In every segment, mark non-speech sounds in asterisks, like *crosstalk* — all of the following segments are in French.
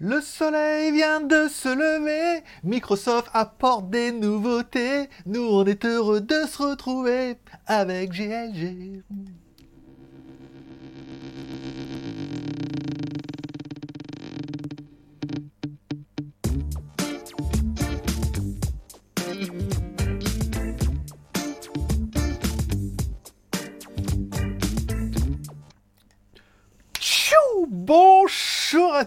Le soleil vient de se lever, Microsoft apporte des nouveautés, nous on est heureux de se retrouver avec GLG.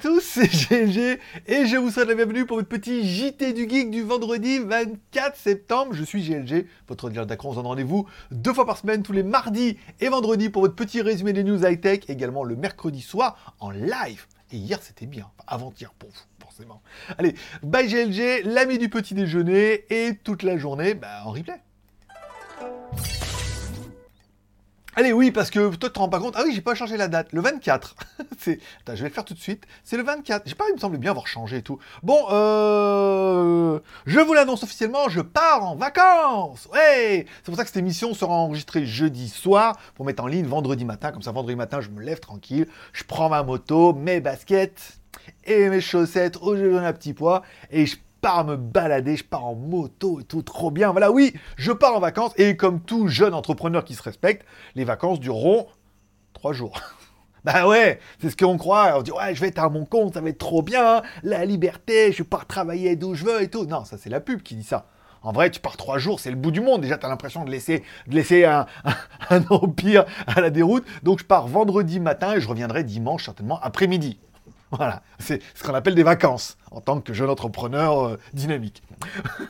Tous, *laughs* c'est GLG et je vous souhaite la bienvenue pour votre petit JT du Geek du vendredi 24 septembre. Je suis GLG, votre dealer d'acron. On se donne rendez-vous deux fois par semaine, tous les mardis et vendredis pour votre petit résumé des news high-tech, également le mercredi soir en live. Et hier c'était bien, avant-hier pour vous, forcément. Allez, bye GLG, l'ami du petit déjeuner et toute la journée bah, en replay. Allez, oui, parce que toi, tu te rends pas compte. Ah oui, j'ai pas changé la date. Le 24. *laughs* c'est... Je vais le faire tout de suite. C'est le 24. J'ai pas, il me semblait bien avoir changé et tout. Bon, euh... Je vous l'annonce officiellement, je pars en vacances Ouais C'est pour ça que cette émission sera enregistrée jeudi soir pour mettre en ligne vendredi matin. Comme ça, vendredi matin, je me lève tranquille. Je prends ma moto, mes baskets et mes chaussettes où je donne un petit poids et je pars me balader, je pars en moto et tout, trop bien. Voilà, oui, je pars en vacances et comme tout jeune entrepreneur qui se respecte, les vacances dureront trois jours. *laughs* Bah ouais, c'est ce qu'on croit. On dit ouais, je vais être à mon compte, ça va être trop bien, la liberté, je pars travailler d'où je veux et tout. Non, ça c'est la pub qui dit ça. En vrai, tu pars trois jours, c'est le bout du monde. Déjà, tu as l'impression de laisser, de laisser un, un, *laughs* un empire à la déroute. Donc, je pars vendredi matin et je reviendrai dimanche, certainement après-midi. Voilà, c'est ce qu'on appelle des vacances en tant que jeune entrepreneur euh, dynamique.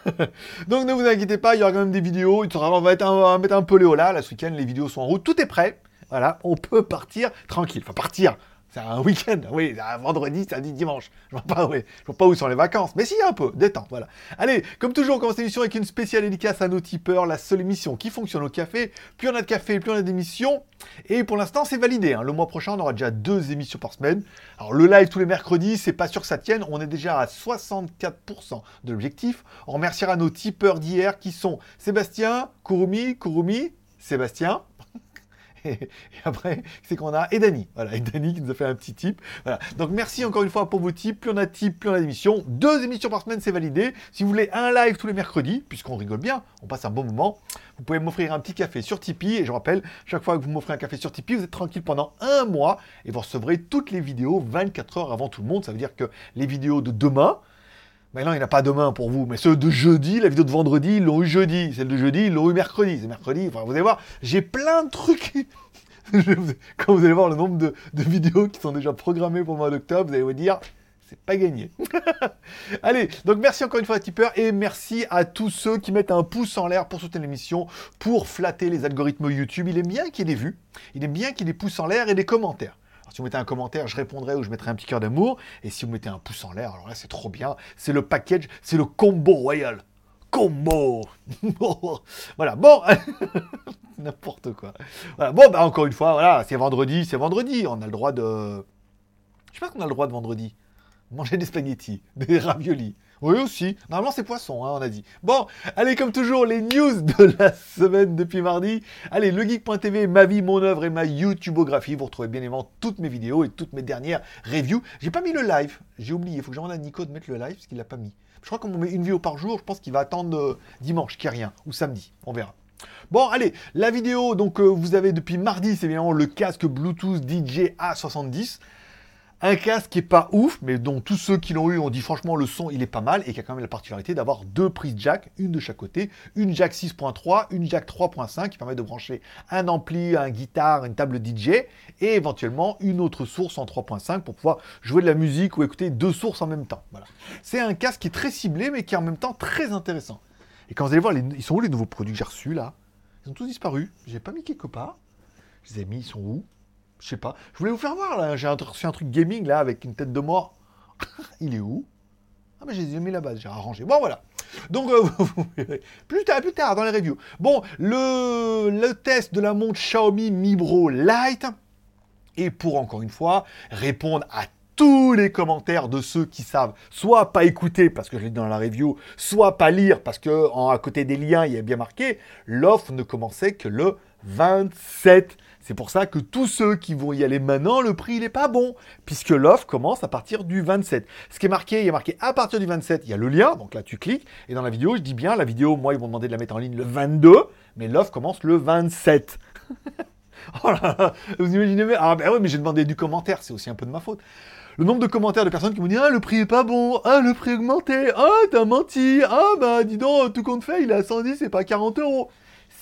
*laughs* Donc ne vous inquiétez pas, il y aura quand même des vidéos. On va, on va mettre un peu Léola. Là, ce week-end, les vidéos sont en route. Tout est prêt. Voilà, on peut partir tranquille. Enfin, partir. C'est un week-end, oui, un vendredi, samedi, dimanche. Je vois pas, vois pas où sont les vacances, mais si un peu, détente, voilà. Allez, comme toujours, on commence l'émission avec une spéciale dédicace à nos tipeurs, la seule émission qui fonctionne au café. Plus on a de café, plus on a d'émissions. Et pour l'instant, c'est validé. Hein. Le mois prochain, on aura déjà deux émissions par semaine. Alors le live tous les mercredis, c'est pas sûr que ça tienne. On est déjà à 64% de l'objectif. On remerciera nos tipeurs d'hier qui sont Sébastien, Kurumi, Kurumi, Sébastien. *laughs* Et, après, c'est qu'on a et Dany. Voilà, et Dany qui nous a fait un petit tip. Voilà. Donc merci encore une fois pour vos tips. Plus on a de tips, plus on a d'émissions. Deux émissions par semaine, c'est validé. Si vous voulez un live tous les mercredis, puisqu'on rigole bien, on passe un bon moment, vous pouvez m'offrir un petit café sur Tipeee. Et je rappelle, chaque fois que vous m'offrez un café sur Tipeee, vous êtes tranquille pendant un mois et vous recevrez toutes les vidéos 24 heures avant tout le monde. Ça veut dire que les vidéos de demain, mais il n'y a pas demain pour vous. Mais ceux de jeudi, la vidéo de vendredi, ils l'ont eu jeudi. Celle de jeudi, ils l'ont eu mercredi. C'est mercredi. Vous allez voir, j'ai plein de trucs. *laughs* Quand vous allez voir le nombre de, vidéos qui sont déjà programmées pour le mois d'octobre, vous allez vous dire, c'est pas gagné. *laughs* allez, donc merci encore une fois à Tipper et merci à tous ceux qui mettent un pouce en l'air pour soutenir l'émission, pour flatter les algorithmes YouTube. Il est bien qu'il y ait des vues, il est bien qu'il y ait des pouces en l'air et des commentaires. Si vous mettez un commentaire, je répondrai ou je mettrai un petit cœur d'amour. Et si vous mettez un pouce en l'air, alors là, c'est trop bien. C'est le package, c'est le combo royal. Combo *laughs* Voilà, bon *laughs* N'importe quoi. Voilà, bon, bah encore une fois, voilà, c'est vendredi, c'est vendredi. On a le droit de... Je sais pas qu'on a le droit de vendredi. Manger des spaghettis, des raviolis. Oui aussi. Normalement c'est poisson, hein, on a dit. Bon, allez comme toujours les news de *laughs* la semaine depuis mardi. Allez, legeek.tv, ma vie, mon œuvre et ma YouTubeographie. Vous retrouvez bien évidemment toutes mes vidéos et toutes mes dernières reviews. J'ai pas mis le live, j'ai oublié. Il faut que j'envoie à Nico de mettre le live parce qu'il l'a pas mis. Je crois qu'on met une vidéo par jour. Je pense qu'il va attendre euh, dimanche, n'y a rien, ou samedi. On verra. Bon, allez, la vidéo, donc euh, vous avez depuis mardi, c'est évidemment le casque Bluetooth DJ A70. Un casque qui est pas ouf, mais dont tous ceux qui l'ont eu ont dit franchement le son il est pas mal et qui a quand même la particularité d'avoir deux prises jack, une de chaque côté, une jack 6.3, une jack 3.5 qui permet de brancher un ampli, un guitare, une table DJ et éventuellement une autre source en 3.5 pour pouvoir jouer de la musique ou écouter deux sources en même temps. Voilà. C'est un casque qui est très ciblé mais qui est en même temps très intéressant. Et quand vous allez voir, les... ils sont où les nouveaux produits que j'ai reçus là? Ils ont tous disparu. Je les ai pas mis quelque part. Je les ai mis, ils sont où? Je sais pas. Je voulais vous faire voir, là. J'ai reçu un truc gaming, là, avec une tête de mort. *laughs* Il est où? Ah, mais j'ai mis là-bas, j'ai arrangé. Bon, voilà. Donc, euh. *laughs* Plus tard, plus tard, dans les reviews. Bon, le, test de la montre Xiaomi Mi Bro Lite. Et pour, encore une fois, répondre à tous les commentaires de ceux qui savent soit pas écouter parce que je l'ai dit dans la review, soit pas lire parce que à côté des liens il y a bien marqué, l'offre ne commençait que le 27. C'est pour ça que tous ceux qui vont y aller maintenant, le prix, il n'est pas bon, puisque l'offre commence à partir du 27. Ce qui est marqué, il y a marqué à partir du 27, il y a le lien, donc là tu cliques, et dans la vidéo, je dis bien, la vidéo, moi, ils vont demander de la mettre en ligne le 22, mais l'offre commence le 27. *laughs* oh là là, vous imaginez Ah ben oui, mais j'ai demandé du commentaire, c'est aussi un peu de ma faute. Le nombre de commentaires de personnes qui m'ont dit Ah, le prix est pas bon, ah, le prix augmenté, ah, t'as menti, ah, bah dis donc, tout compte fait, il est à 110 et pas 40 euros.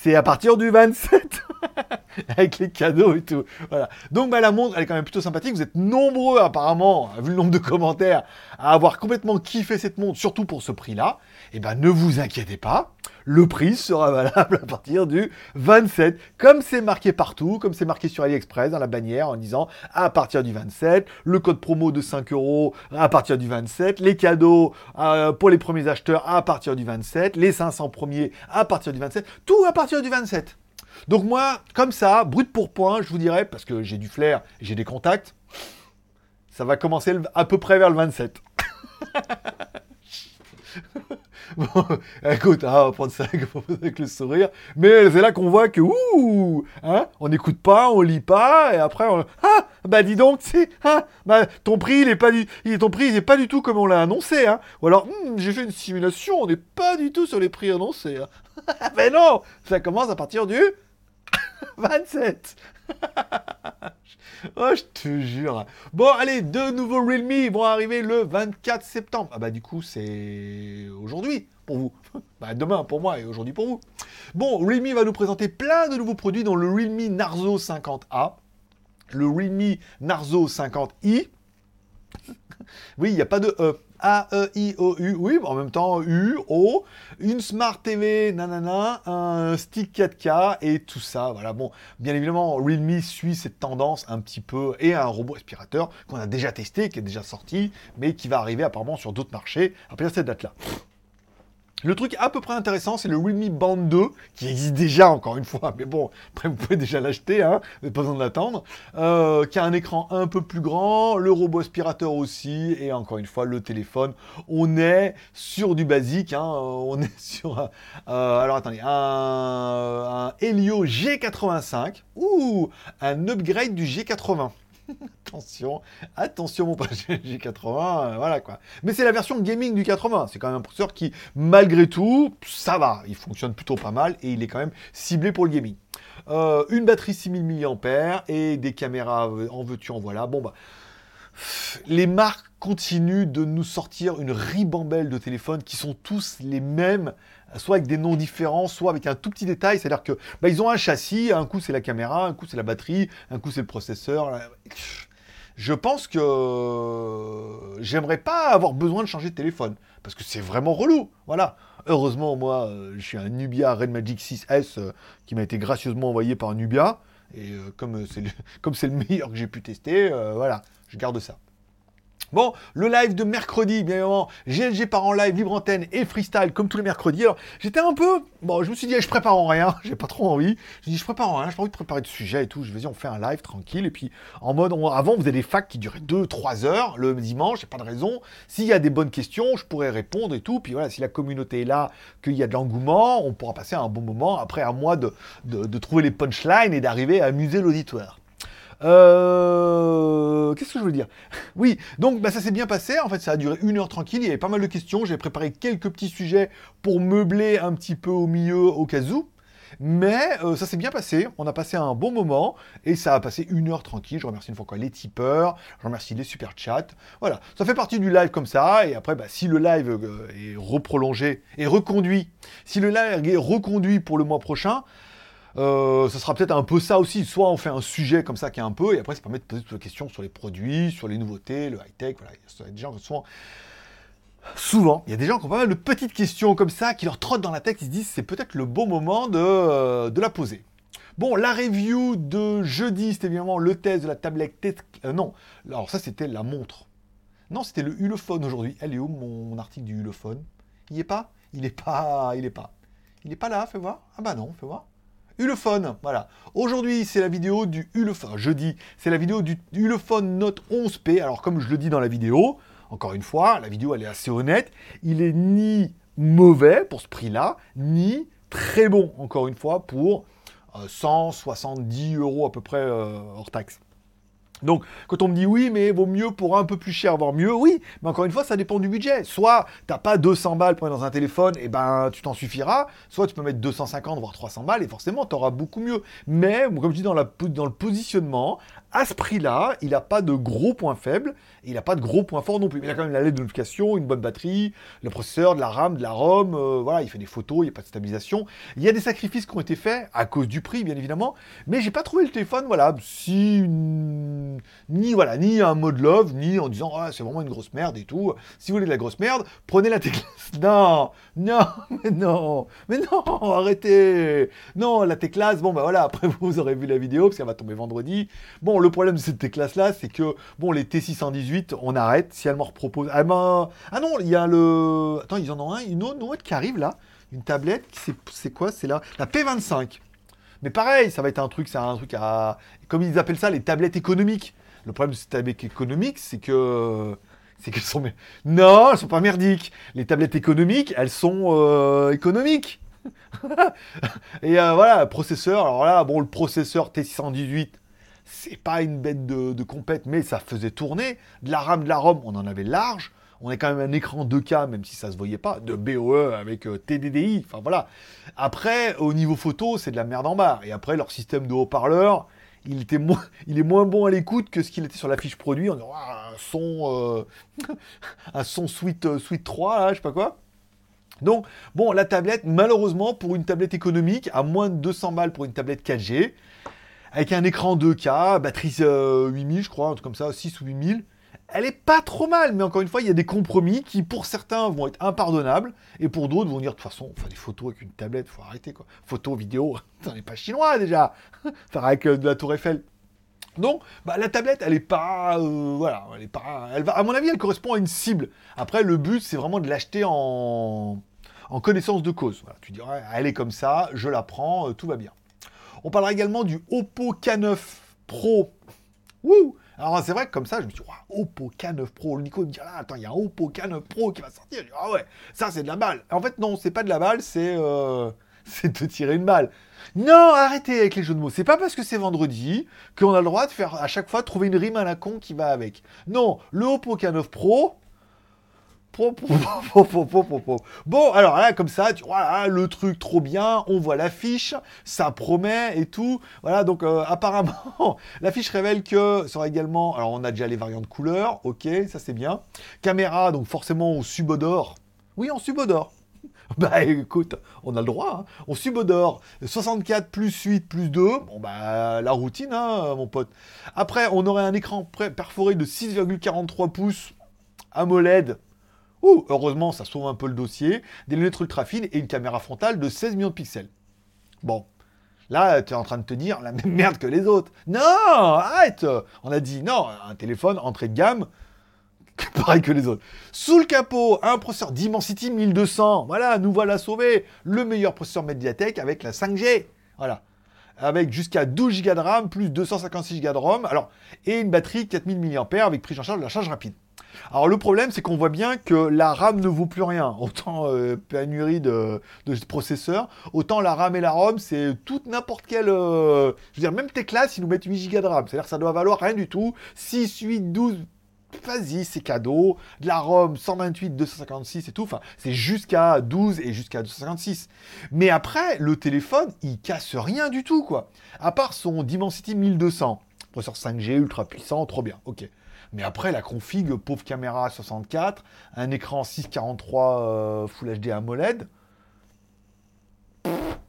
C'est à partir du 27. *laughs* avec les cadeaux et tout. Voilà. Donc bah, la montre, elle est quand même plutôt sympathique. Vous êtes nombreux apparemment, vu le nombre de commentaires, à avoir complètement kiffé cette montre, surtout pour ce prix-là. Et eh ben ne vous inquiétez pas, le prix sera valable à partir du 27, comme c'est marqué partout, comme c'est marqué sur AliExpress dans la bannière en disant à partir du 27, le code promo de 5 euros à partir du 27, les cadeaux euh, pour les premiers acheteurs à partir du 27, les 500 premiers à partir du 27, tout à partir du 27. Donc moi, comme ça, brut pour point, je vous dirais, parce que j'ai du flair, j'ai des contacts, ça va commencer à peu près vers le 27. *laughs* *laughs* bon, écoute, hein, on va prendre ça *laughs* avec le sourire, mais c'est là qu'on voit que, ouh, hein, on n'écoute pas, on lit pas, et après, on, ah, bah dis donc, tu ah, bah, ton prix, il est pas du, il, ton prix, il est pas du tout comme on l'a annoncé, hein. Ou alors, hmm, j'ai fait une simulation, on n'est pas du tout sur les prix annoncés. Hein. *laughs* mais non, ça commence à partir du 27 *laughs* Oh, je te jure. Bon, allez, deux nouveaux Realme vont arriver le 24 septembre. Ah bah du coup, c'est aujourd'hui pour vous. *laughs* Bah demain pour moi et aujourd'hui pour vous. Bon, Realme va nous présenter plein de nouveaux produits dont le Realme Narzo 50A, le Realme Narzo 50i. *laughs* oui, il n'y a pas de E. A-E-I-O-U, oui, en même temps U, O, une Smart TV, nanana, un stick 4K et tout ça. Voilà, bon, bien évidemment, Realme suit cette tendance un petit peu et un robot aspirateur qu'on a déjà testé, qui est déjà sorti, mais qui va arriver apparemment sur d'autres marchés à cette date-là. Le truc à peu près intéressant, c'est le Realme Band 2, qui existe déjà, encore une fois, mais bon, après vous pouvez déjà l'acheter, hein, vous n'avez pas besoin de l'attendre, euh, qui a un écran un peu plus grand, le robot aspirateur aussi, et encore une fois, le téléphone. On est sur du basique, hein, on *laughs* est sur, un, euh, alors attendez, un, un Helio G85, ou un upgrade du G80. *laughs* attention, attention mon pote G80, *laughs* euh, voilà quoi. Mais c'est la version gaming du 80, c'est quand même un processeur qui, malgré tout, ça va, il fonctionne plutôt pas mal et il est quand même ciblé pour le gaming. Euh, une batterie 6000 mAh et des caméras euh, en veux-tu en voilà. Bon bah, les marques continuent de nous sortir une ribambelle de téléphones qui sont tous les mêmes soit avec des noms différents, soit avec un tout petit détail. C'est-à-dire que bah, ils ont un châssis, un coup c'est la caméra, un coup c'est la batterie, un coup c'est le processeur. Je pense que j'aimerais pas avoir besoin de changer de téléphone parce que c'est vraiment relou. Voilà. Heureusement, moi, euh, je suis un Nubia Red Magic 6S euh, qui m'a été gracieusement envoyé par Nubia. Et euh, comme c'est le, *laughs* le meilleur que j'ai pu tester, voilà, je garde ça. Bon, le live de mercredi, bien évidemment, GLG part en live, libre antenne et freestyle comme tous les mercredis. Alors, j'étais un peu. Bon, je me suis dit, je prépare en rien, *laughs* j'ai pas trop envie. Je dis, je prépare en rien, j'ai pas envie de préparer de sujet et tout. Je vais dire, on fait un live tranquille. Et puis, en mode, avant, vous avez des facs qui duraient 2-3 heures le dimanche, j'ai pas de raison. S'il y a des bonnes questions, je pourrais répondre et tout. Puis voilà, si la communauté est là, qu'il y a de l'engouement, on pourra passer un bon moment. Après, à moi de, de trouver les punchlines et d'arriver à amuser l'auditoire. Euh, qu'est-ce que je veux dire? Oui, donc bah, ça s'est bien passé. En fait, ça a duré une heure tranquille. Il y avait pas mal de questions. J'ai préparé quelques petits sujets pour meubler un petit peu au milieu au cas où. Mais euh, ça s'est bien passé, on a passé un bon moment et ça a passé une heure tranquille. Je remercie une fois encore les tipeurs, je remercie les super chats. Voilà, ça fait partie du live comme ça. Et après, bah, si le live euh, est reprolongé et reconduit, si le live est reconduit pour le mois prochain, euh, ce sera peut-être un peu ça aussi. Soit on fait un sujet comme ça qui est un peu, et après ça permet de poser toutes les questions sur les produits, sur les nouveautés, le high-tech. Voilà, il y a des gens qui sont souvent, il y a des gens qui ont pas mal de petites questions comme ça qui leur trottent dans la tête, ils se disent c'est peut-être le bon moment de, euh, de, la poser. Bon, la review de jeudi, c'était évidemment le test de la tablette. Euh, non, alors ça c'était la montre. Non, c'était le Ulefone aujourd'hui. Elle est où mon, article du Ulefone Il n'y est pas? Il n'est pas. Il est pas. Il n'est pas là, fais voir? Ah bah non, fais voir. Ulefone, voilà. Aujourd'hui, c'est la vidéo du Ulefone, jeudi, c'est la vidéo du Ulefone Note 11P. Alors, comme je le dis dans la vidéo, encore une fois, la vidéo, elle est assez honnête. Il est ni mauvais pour ce prix-là, ni très bon, encore une fois, pour 170 euros à peu près hors taxe. Donc, quand on me dit oui, mais vaut mieux pour un peu plus cher, voire mieux, oui, mais encore une fois, ça dépend du budget. Soit t'as pas 200 balles pour mettre dans un téléphone, et ben tu t'en suffiras, soit tu peux mettre 250 voire 300 balles, et forcément tu auras beaucoup mieux. Mais, comme je dis dans, le positionnement, à ce prix-là, il n'a pas de gros points faibles, il n'a pas de gros points forts non plus. Il a quand même la lettre de notification, une bonne batterie, le processeur, de la RAM, de la ROM, euh, voilà, il fait des photos, il n'y a pas de stabilisation. Il y a des sacrifices qui ont été faits, à cause du prix, bien évidemment, mais j'ai pas trouvé le téléphone, voilà, si... Ni, voilà, ni un mode love, ni en disant, ah, c'est vraiment une grosse merde et tout. Si vous voulez de la grosse merde, prenez la T-Class. *laughs* Non, non, mais non, mais non, arrêtez. Non, la T-Class, bon, bah voilà, après *laughs* vous aurez vu la vidéo, parce qu'elle va tomber vendredi. Bon, le problème de cette classe-là, c'est que, bon, les T618, on arrête. Si elle m'en repropose. Ah, ben... ah non, il y a le. Attends, ils en ont un, une autre, qui arrive là. Une tablette, c'est quoi? C'est là La P25. Mais pareil, ça va être un truc, c'est un truc à. Comme ils appellent ça, les tablettes économiques. Le problème de ces tablettes économiques, c'est que. C'est qu'elles sont. *laughs* Non, elles sont pas merdiques. Les tablettes économiques, elles sont euh, économiques. *laughs* Et euh, voilà, processeur. Alors là, bon, le processeur T618, c'est pas une bête de, de compète, mais ça faisait tourner. De la RAM, de la ROM, on en avait large. On a quand même un écran 2K, même si ça se voyait pas, de BOE avec euh, TDDI. Enfin voilà. Après, au niveau photo, c'est de la merde en bas. Et après, leur système de haut-parleur, il, était *laughs* il est moins bon à l'écoute que ce qu'il était sur la fiche produit. On dit, un son, euh, *laughs* un son Suite, euh, Suite 3, là, je sais pas quoi. Donc, bon, la tablette, malheureusement, pour une tablette économique, à moins de 200 balles pour une tablette 4G, avec un écran 2K, batterie 8000, je crois, un truc comme ça, 6 ou 8000, elle est pas trop mal, mais encore une fois, il y a des compromis qui, pour certains, vont être impardonnables, et pour d'autres, vont dire, de toute façon, faire des photos avec une tablette, faut arrêter, quoi. Photos, vidéos, *laughs* ça n'est pas chinois, déjà. *laughs* faire avec euh, de la tour Eiffel. Donc, bah, la tablette, elle est pas, euh, voilà, elle est pas, elle va, à mon avis, elle correspond à une cible. Après, le but, c'est vraiment de l'acheter en, en connaissance de cause. Tu dirais, elle est comme ça, je la prends, euh, tout va bien. On parlera également du Oppo K9 Pro. Wouh alors c'est vrai que comme ça, je me suis dit, Oppo K9 Pro. Le Nico me dit, ah, attends, il y a un Oppo K9 Pro qui va sortir. Je dis, ah ouais, ça c'est de la balle. En fait, non, c'est pas de la balle, c'est euh, *laughs* c'est de tirer une balle. Non, arrêtez avec les jeux de mots. C'est pas parce que c'est vendredi qu'on a le droit de faire à chaque fois trouver une rime à la con qui va avec. Non, le Oppo K9 Pro, Bon, alors là, comme ça, tu vois, le truc trop bien, on voit l'affiche, ça promet et tout. Voilà, donc euh, apparemment, *laughs* l'affiche révèle que sera également, alors on a déjà les variantes couleurs, ok, ça c'est bien. Caméra, donc forcément au subodore. Oui, en subodore. *laughs* Bah écoute, on a le droit, hein. on subodore 64 plus 8 plus 2, bon bah la routine, hein, mon pote. Après, on aurait un écran perforé de 6,43 pouces AMOLED Ouh, heureusement, ça sauve un peu le dossier. Des lunettes ultra fines et une caméra frontale de 16 millions de pixels. Bon. Là, tu es en train de te dire la même merde que les autres. Non, arrête On a dit non, un téléphone entrée de gamme, *laughs* pareil que les autres. Sous le capot, un processeur Dimensity 1200. Voilà, nous voilà sauvés. Le meilleur processeur Mediatek avec la 5G. Voilà. Avec jusqu'à 12 Go de RAM, plus 256 Go de ROM. Alors, et une batterie 4000 mAh avec prise en charge de la charge rapide. Alors le problème, c'est qu'on voit bien que la RAM ne vaut plus rien. Autant euh, pénurie de, processeurs, autant la RAM et la ROM, c'est toute n'importe quelle... Euh, je veux dire, même tes classes, ils nous mettent 8 Go de RAM. C'est-à-dire que ça doit valoir rien du tout. 6, 8, 12... Vas-y, c'est cadeau. De la ROM 128, 256 et tout. Enfin, c'est jusqu'à 12 et jusqu'à 256. Mais après, le téléphone, il casse rien du tout, quoi. À part son Dimensity 1200. Processeur 5G, ultra puissant, trop bien. Ok. Mais après, la config, pauvre caméra 64, un écran 643 euh, Full HD AMOLED,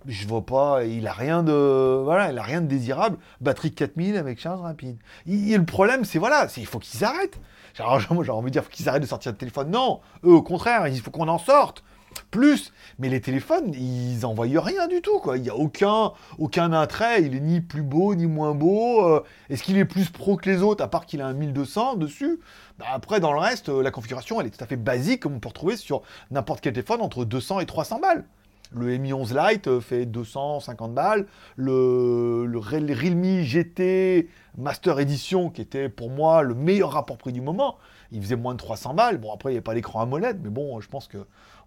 je vois pas, il a rien de, voilà, il a rien de désirable. Batterie 4000 avec charge rapide. Et le problème, c'est voilà, il faut qu'ils arrêtent. *laughs* j'ai envie de dire, faut qu'ils arrêtent de sortir de téléphone. Non, eux, au contraire, il faut qu'on en sorte plus. Mais les téléphones, ils envoient rien du tout, quoi. Il n'y a aucun, aucun attrait. Il est ni plus beau, ni moins beau. Euh, est-ce qu'il est plus pro que les autres, à part qu'il a un 1200 dessus? Bah, Après, dans le reste, euh, la configuration, elle est tout à fait basique, comme on peut retrouver sur n'importe quel téléphone, entre 200 et 300 balles. Le Mi 11 Lite euh, fait 250 balles. Le, le Realme GT Master Edition, qui était pour moi le meilleur rapport prix du moment, il faisait moins de 300 balles. Bon, après, il n'y a pas l'écran AMOLED, mais bon, je pense que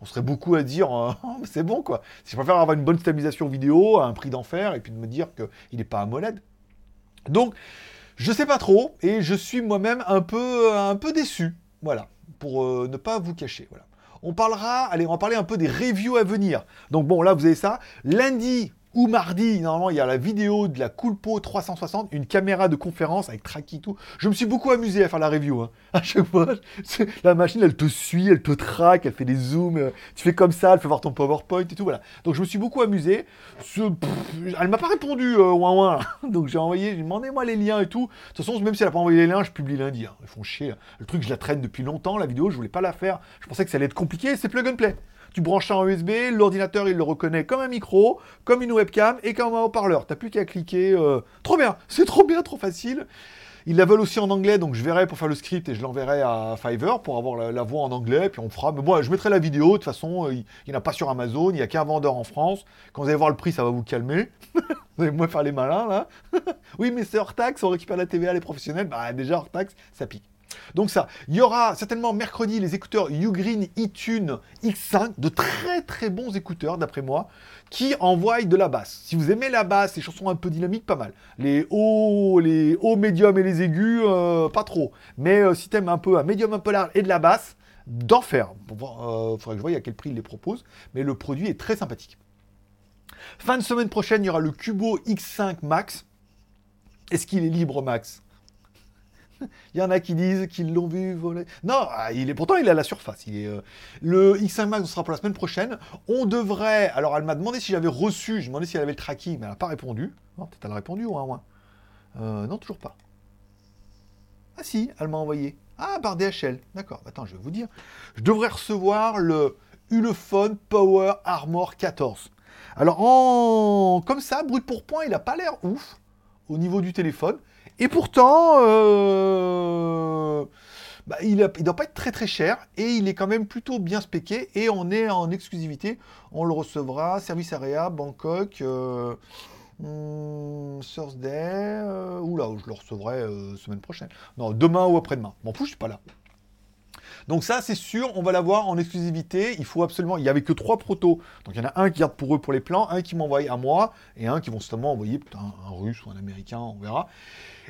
on serait beaucoup à dire, euh, *laughs* c'est bon quoi. Si je préfère avoir une bonne stabilisation vidéo à un prix d'enfer et puis de me dire qu'il n'est pas AMOLED. Donc, je sais pas trop et je suis moi-même un peu, un peu déçu. Voilà, pour euh, ne pas vous cacher. Voilà. On parlera, allez, on va parler un peu des reviews à venir. Donc bon, là, vous avez ça. Lundi, ou mardi, normalement, il y a la vidéo de la Coolpo 360, une caméra de conférence avec tracking tout. Je me suis beaucoup amusé à faire la review. Hein. *laughs* À chaque fois, la machine, elle te suit, elle te traque, elle fait des zooms. Euh, tu fais comme ça, elle fait voir ton PowerPoint et tout. Voilà. Donc je me suis beaucoup amusé. Ce, elle m'a pas répondu, euh, ouin ouin. *laughs* Donc j'ai envoyé, j'ai demandé moi les liens et tout. De toute façon, même si elle a pas envoyé les liens, je publie lundi. Hein. Ils font chier. Le truc, je la traîne depuis longtemps, la vidéo, je voulais pas la faire. Je pensais que ça allait être compliqué. C'est plug and play tu branches en USB, l'ordinateur il le reconnaît comme un micro, comme une webcam et comme un haut-parleur. T'as plus qu'à cliquer. Euh, trop bien, *laughs* c'est trop bien, trop facile. Ils la veulent aussi en anglais, donc je verrai pour faire le script et je l'enverrai à Fiverr pour avoir la, voix en anglais, puis on fera. Mais moi, je mettrai la vidéo, de toute façon, il n'y en a pas sur Amazon, il n'y a qu'un vendeur en France. Quand vous allez voir le prix, ça va vous calmer. *laughs* vous allez moins faire les malins, là. *laughs* oui, mais c'est hors taxe, on récupère la TVA, les professionnels. Bah, déjà, hors taxe, ça pique. Donc ça, il y aura certainement mercredi les écouteurs Ugreen eTune X5, de très très bons écouteurs d'après moi, qui envoient de la basse. Si vous aimez la basse, les chansons un peu dynamiques, pas mal. Les hauts, les hauts médiums et les aigus, euh, pas trop. Mais euh, si t'aimes un peu un médium un peu large et de la basse, d'enfer. Il euh, faudrait que je voie à quel prix ils les proposent, mais le produit est très sympathique. Fin de semaine prochaine, il y aura le Cubo X5 Max. Est-ce qu'il est libre, Max? *laughs* il y en a qui disent qu'ils l'ont vu voler. Non, ah, il est pourtant il est à la surface. Euh, le X5 Max sera pour la semaine prochaine. On devrait. Alors elle m'a demandé si j'avais reçu. Je demandé si elle avait le tracking, mais elle n'a pas répondu. peut-être elle a répondu ou moins. Euh, non, toujours pas. Ah si, elle m'a envoyé. Ah, par DHL. D'accord. Attends, je vais vous dire. Je devrais recevoir le Ulefone Power Armor 14. Alors, en... comme ça, brut pour point, il n'a pas l'air ouf au niveau du téléphone. Et pourtant, euh, bah, il ne doit pas être très très cher et il est quand même plutôt bien spéqué et on est en exclusivité. On le recevra, service area, Bangkok, euh, hmm, Thursday, euh, oula, je le recevrai euh, semaine prochaine. Non, demain ou après-demain. M'en fous, je suis pas là. Donc ça, c'est sûr, on va l'avoir en exclusivité. Il faut absolument... Il n'y avait que trois protos. Donc il y en a un qui garde pour eux pour les plans, un qui m'envoie à moi, et un qui vont justement envoyer un, un russe ou un américain, on verra.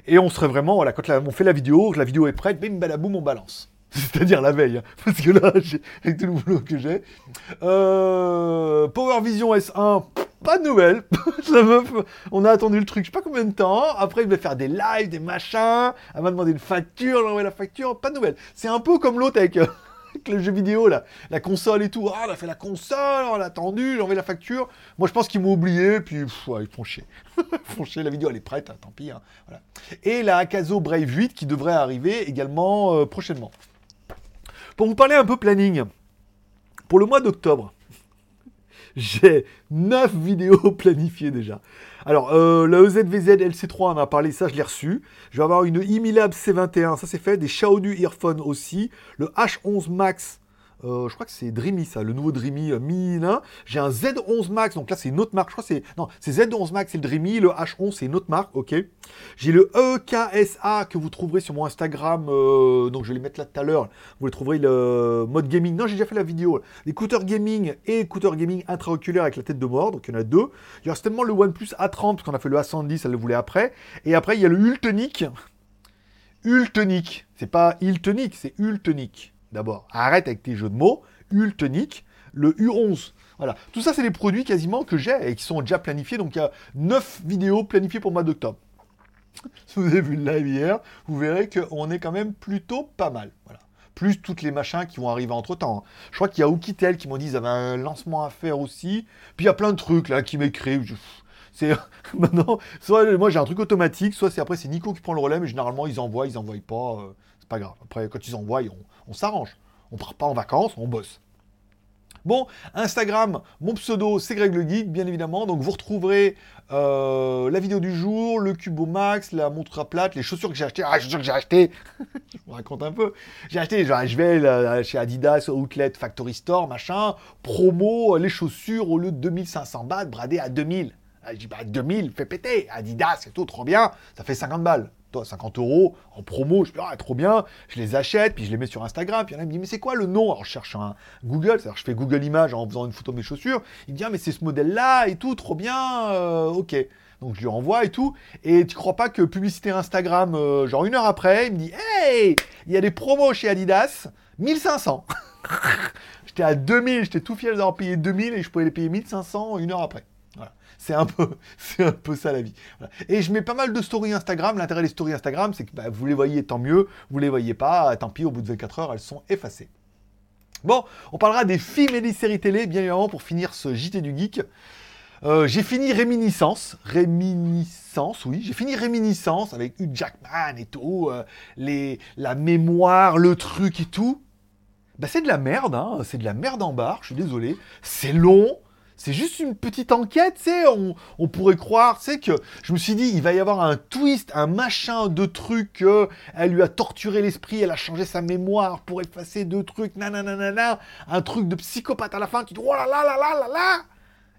Et on serait vraiment, voilà, quand on fait la vidéo, la vidéo est prête, bim, balaboum, on balance. *laughs* C'est-à-dire la veille, hein. parce que là, avec tout le boulot que j'ai. Euh, Power Vision S1, pas de nouvelles. *laughs* on a attendu le truc, je sais pas combien de temps. Après, il devait faire des lives, des machins. Elle m'a demandé une facture, j'ai envoyé la facture, pas de nouvelles. C'est un peu comme l'autre *laughs* avec, le jeu vidéo, là. La console et tout. Ah, on a fait la console, on a attendu, j'ai envoyé la facture. Moi, je pense qu'ils m'ont oublié, puis chier. *laughs* ils font chier, la vidéo, elle est prête, hein, tant pis. Hein. Et la Akazo Brave 8 qui devrait arriver également euh, prochainement. Pour vous parler un peu planning, pour le mois d'octobre, j'ai 9 vidéos *laughs* planifiées déjà. Alors, euh, la EZVZ LC3, on a parlé, ça je l'ai reçu. Je vais avoir une Imilab C21, ça c'est fait. Des Xiaodu Earphone aussi. Le H11 Max euh, je crois que c'est Dreamy, ça, le nouveau Dreamy euh, J'ai un Z11 Max, donc là c'est une autre marque. Je crois c'est. Non, c'est Z11 Max, c'est le Dreamy. Le H11, c'est une autre marque, ok. J'ai le EKSA que vous trouverez sur mon Instagram. Euh, donc je vais les mettre là tout à l'heure. Vous le trouverez le mode gaming. Non, j'ai déjà fait la vidéo. L'écouteur gaming et écouteur gaming intraoculaire avec la tête de mort. Donc il y en a deux. Il y a certainement le OnePlus A30, parce qu'on a fait le A110, elle le voulait après. Et après, il y a le Ultonic. Ultonic. C'est pas Ultonic, c'est Ultonic d'abord. Arrête avec tes jeux de mots. Ultonic, le U11. Voilà. Tout ça, c'est des produits quasiment que j'ai et qui sont déjà planifiés. Donc, il y a 9 vidéos planifiées pour le mois d'octobre. Si vous avez vu le live hier, vous verrez qu'on est quand même plutôt pas mal. Voilà. Plus toutes les machins qui vont arriver entre temps. Hein. Je crois qu'il y a Oukitel qui m'ont dit qu'ils avaient un lancement à faire aussi. Puis il y a plein de trucs là qui m'écrivent. C'est *laughs* maintenant, soit moi j'ai un truc automatique, soit c'est après c'est Nico qui prend le relais, mais généralement ils envoient, ils envoient pas, euh, c'est pas grave. Après quand ils envoient, on, s'arrange. On part pas en vacances, on bosse. Bon, Instagram, mon pseudo, c'est Greg le Geek, bien évidemment. Donc vous retrouverez euh, la vidéo du jour, le Cubo Max, la montre à plate, les chaussures que j'ai achetées. Ah, les chaussures que j'ai achetées *laughs* Je vous raconte un peu. J'ai acheté, genre, je vais chez Adidas, Outlet, Factory Store, machin, promo, les chaussures au lieu de 2500 bahts, bradées à 2000. Je dis, bah 2000, fais péter. Adidas, c'est tout, trop bien, ça fait 50 balles. toi, 50 euros en promo. Je dis, ah, trop bien, je les achète, puis je les mets sur Instagram. Puis il y en a me dit, mais c'est quoi le nom? Alors je cherche un Google, c'est-à-dire je fais Google Images en faisant une photo de mes chaussures. Il me dit, ah, mais c'est ce modèle-là et tout, trop bien, euh, ok. Donc je lui envoie et tout. Et tu crois pas que publicité Instagram, euh, genre une heure après, il me dit, hey, il y a des promos chez Adidas, 1500. *laughs* j'étais à 2000, j'étais tout fier d'avoir payé 2000 et je pouvais les payer 1500 une heure après. C'est un peu, *laughs* un peu ça la vie. Et je mets pas mal de stories Instagram. L'intérêt des stories Instagram, c'est que bah, vous les voyez, tant mieux. Vous les voyez pas, tant pis. Au bout de 24 heures, elles sont effacées. Bon, on parlera des films et des séries télé, bien évidemment, pour finir ce JT du geek. Euh, j'ai fini Réminiscence. Réminiscence, oui. J'ai fini Réminiscence avec Hugh Jackman et tout. Euh, les, la mémoire, le truc et tout. Bah, c'est de la merde, hein. C'est de la merde en barre, je suis désolé. C'est long. C'est juste une petite enquête, tu sais, on, pourrait croire, tu sais, que je me suis dit, il va y avoir un twist, un machin de trucs, elle lui a torturé l'esprit, elle a changé sa mémoire pour effacer deux trucs, nanana, un truc de psychopathe à la fin, tu dis, oh là là là là là là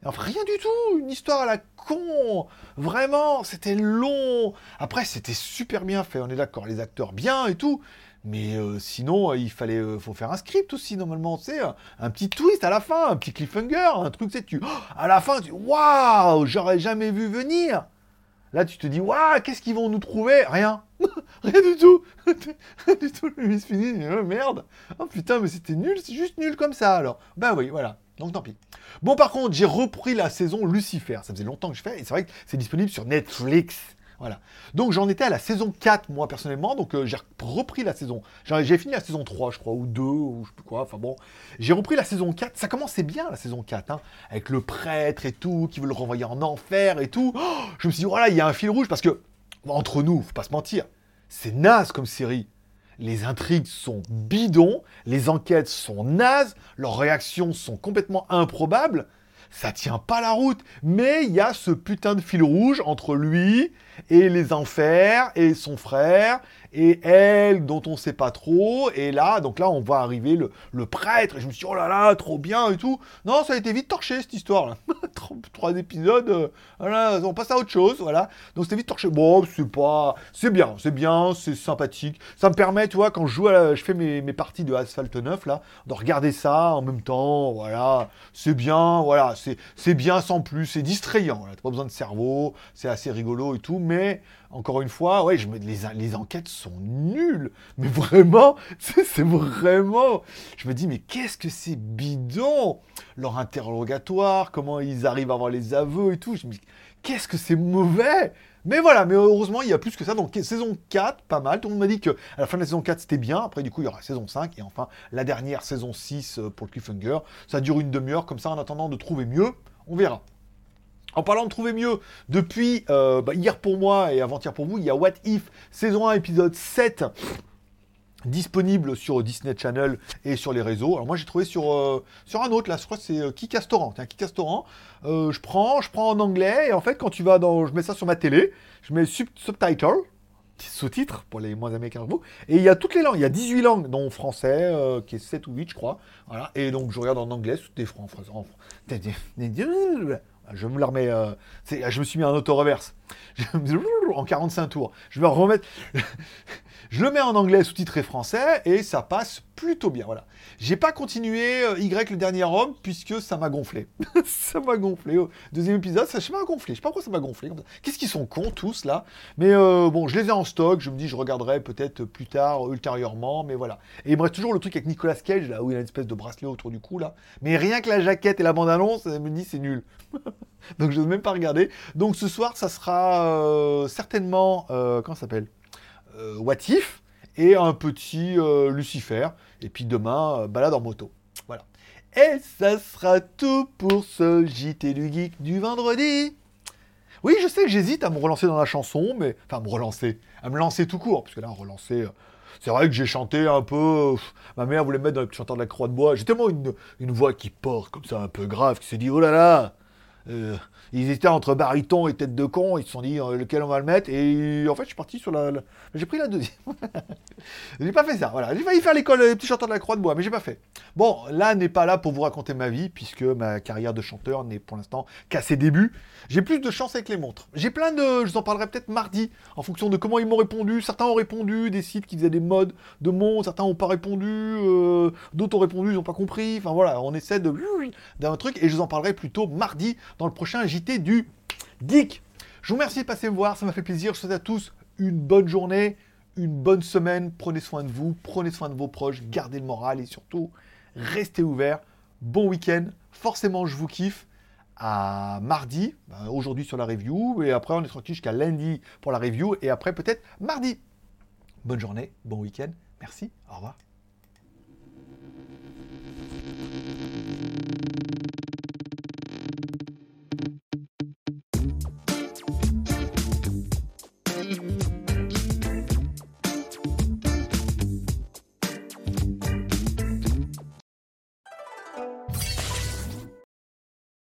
Enfin, rien du tout, une histoire à la con, vraiment, c'était long. Après, c'était super bien fait, on est d'accord, les acteurs bien et tout, mais euh, sinon, il fallait, euh, faut faire un script aussi normalement, tu un, petit twist à la fin, un petit cliffhanger, un truc, tu sais, tu, à la fin, tu, waouh, j'aurais jamais vu venir. Là, tu te dis, waouh, qu'est-ce qu'ils vont nous trouver? Rien, *laughs* rien du tout, rien *laughs* du tout. Le mise fini, oh, merde. Oh putain, mais c'était nul, c'est juste nul comme ça alors. Ben oui, voilà. Donc tant pis. Bon, par contre, j'ai repris la saison Lucifer. Ça faisait longtemps que je fais, et c'est vrai que c'est disponible sur Netflix. Voilà. Donc j'en étais à la saison 4, moi personnellement, donc euh, j'ai repris la saison. J'ai fini la saison 3, je crois, ou 2, ou je sais quoi, enfin bon. J'ai repris la saison 4, ça commençait bien la saison 4, hein, avec le prêtre et tout, qui veut le renvoyer en enfer et tout. Oh, je me suis dit, voilà, il y a un fil rouge, parce que, entre nous, faut pas se mentir, c'est naze comme série. Les intrigues sont bidons, les enquêtes sont nazes, leurs réactions sont complètement improbables ça tient pas la route. Mais il y a ce putain de fil rouge entre lui et les enfers et son frère et elle dont on sait pas trop. Et là, donc là, on voit arriver le, prêtre. Et je me suis dit, oh là là, trop bien et tout. Non, ça a été vite torché cette histoire-là. *laughs* Trois épisodes, euh, on passe à autre chose, voilà. Donc c'était vite torché. Bon, c'est pas, c'est bien, c'est bien, c'est sympathique. Ça me permet, tu vois, quand je joue, je fais mes, mes, parties de Asphalt 9 là, de regarder ça en même temps, voilà. C'est bien, voilà, c'est bien sans plus, c'est distrayant. T'as pas besoin de cerveau, c'est assez rigolo et tout, mais encore une fois, ouais, je me, les, les enquêtes sont nulles. Mais vraiment, *laughs* c'est vraiment. Je me dis, mais qu'est-ce que c'est bidon Leur interrogatoire, comment ils arrivent à avoir les aveux et tout. Je me dis, qu'est-ce que c'est mauvais mais voilà, mais heureusement, il y a plus que ça. Donc, saison 4, pas mal. Tout le monde m'a dit que à la fin de la saison 4, c'était bien. Après, du coup, il y aura saison 5. Et enfin, la dernière saison 6 euh, pour le cliffhanger. Ça dure une demi-heure. Comme ça, en attendant de trouver mieux, on verra. En parlant de trouver mieux, depuis euh, bah, hier pour moi et avant-hier pour vous, il y a What If, saison 1, épisode 7, disponible sur Disney Channel et sur les réseaux. Alors moi j'ai trouvé sur, euh, un autre, là je crois que c'est euh, Kikastoran. Tiens, je prends, je prends en anglais et en fait quand tu vas dans, je mets ça sur ma télé, je mets sub subtitle, sous-titres pour les moins américains que vous. Et il y a toutes les langues, il y a 18 langues, dont français, qui est 7 ou 8 je crois. Voilà. Et donc je regarde en anglais, sous des francs, en, je me la remets. Euh, je me suis mis en auto-reverse. *laughs* *laughs* en 45 tours. Je vais remettre. *laughs* je le mets en anglais sous-titré français et ça passe plutôt bien. Voilà. J'ai pas continué euh, Y le dernier homme puisque ça m'a gonflé. ça m'a gonflé. Au deuxième épisode, ça m'a gonflé. Je sais pas pourquoi ça m'a gonflé. Qu'est-ce qu'ils sont cons tous là? Mais euh, bon, je les ai en stock. Je me dis, je regarderai peut-être plus tard, ultérieurement. Mais voilà. Et il me reste toujours le truc avec Nicolas Cage là où il a une espèce de bracelet autour du cou là. Mais rien que la jaquette et la bande-annonce, ça me dit c'est nul. *laughs* Donc je ne vais même pas regarder. Donc ce soir, ça sera euh, certainement comment ça s'appelle? What If et un petit Lucifer. Et puis demain, euh, balade en moto. Voilà. Et ça sera tout pour ce JT du Geek du vendredi. Oui, je sais que j'hésite à me relancer dans la chanson, mais. Enfin, me relancer. À me lancer tout court, parce que là, relancer. Euh, c'est vrai que j'ai chanté un peu. Ma mère voulait me mettre dans le chanteur de la croix de bois. J'ai tellement une, une voix qui porte, comme ça, un peu grave, qui s'est dit oh là là euh, ils étaient entre baryton et tête de con, ils se sont dit euh, lequel on va le mettre, et en fait je suis parti sur la... J'ai pris la deuxième. *laughs* j'ai pas fait ça, voilà. J'ai failli faire l'école des petits chanteurs de la Croix de Bois, mais j'ai pas fait. Bon, là n'est pas là pour vous raconter ma vie, puisque ma carrière de chanteur n'est pour l'instant qu'à ses débuts. J'ai plus de chance avec les montres. J'ai plein de... Je vous en parlerai peut-être mardi, en fonction de comment ils m'ont répondu. Certains ont répondu, des sites qui faisaient des modes de montres, certains n'ont pas répondu, euh, d'autres ont répondu, ils n'ont pas compris. Enfin voilà, on essaie de... d'un truc, et je vous en parlerai plutôt mardi dans le prochain Du Geek. Je vous remercie de passer me voir, ça m'a fait plaisir. Je vous souhaite à tous une bonne journée, une bonne semaine. Prenez soin de vous, prenez soin de vos proches, gardez le moral et surtout, restez ouverts. Bon week-end, forcément je vous kiffe. À mardi, ben, aujourd'hui sur la review, et après on est tranquille jusqu'à lundi pour la review, et après peut-être mardi. Bonne journée, bon week-end, merci, au revoir.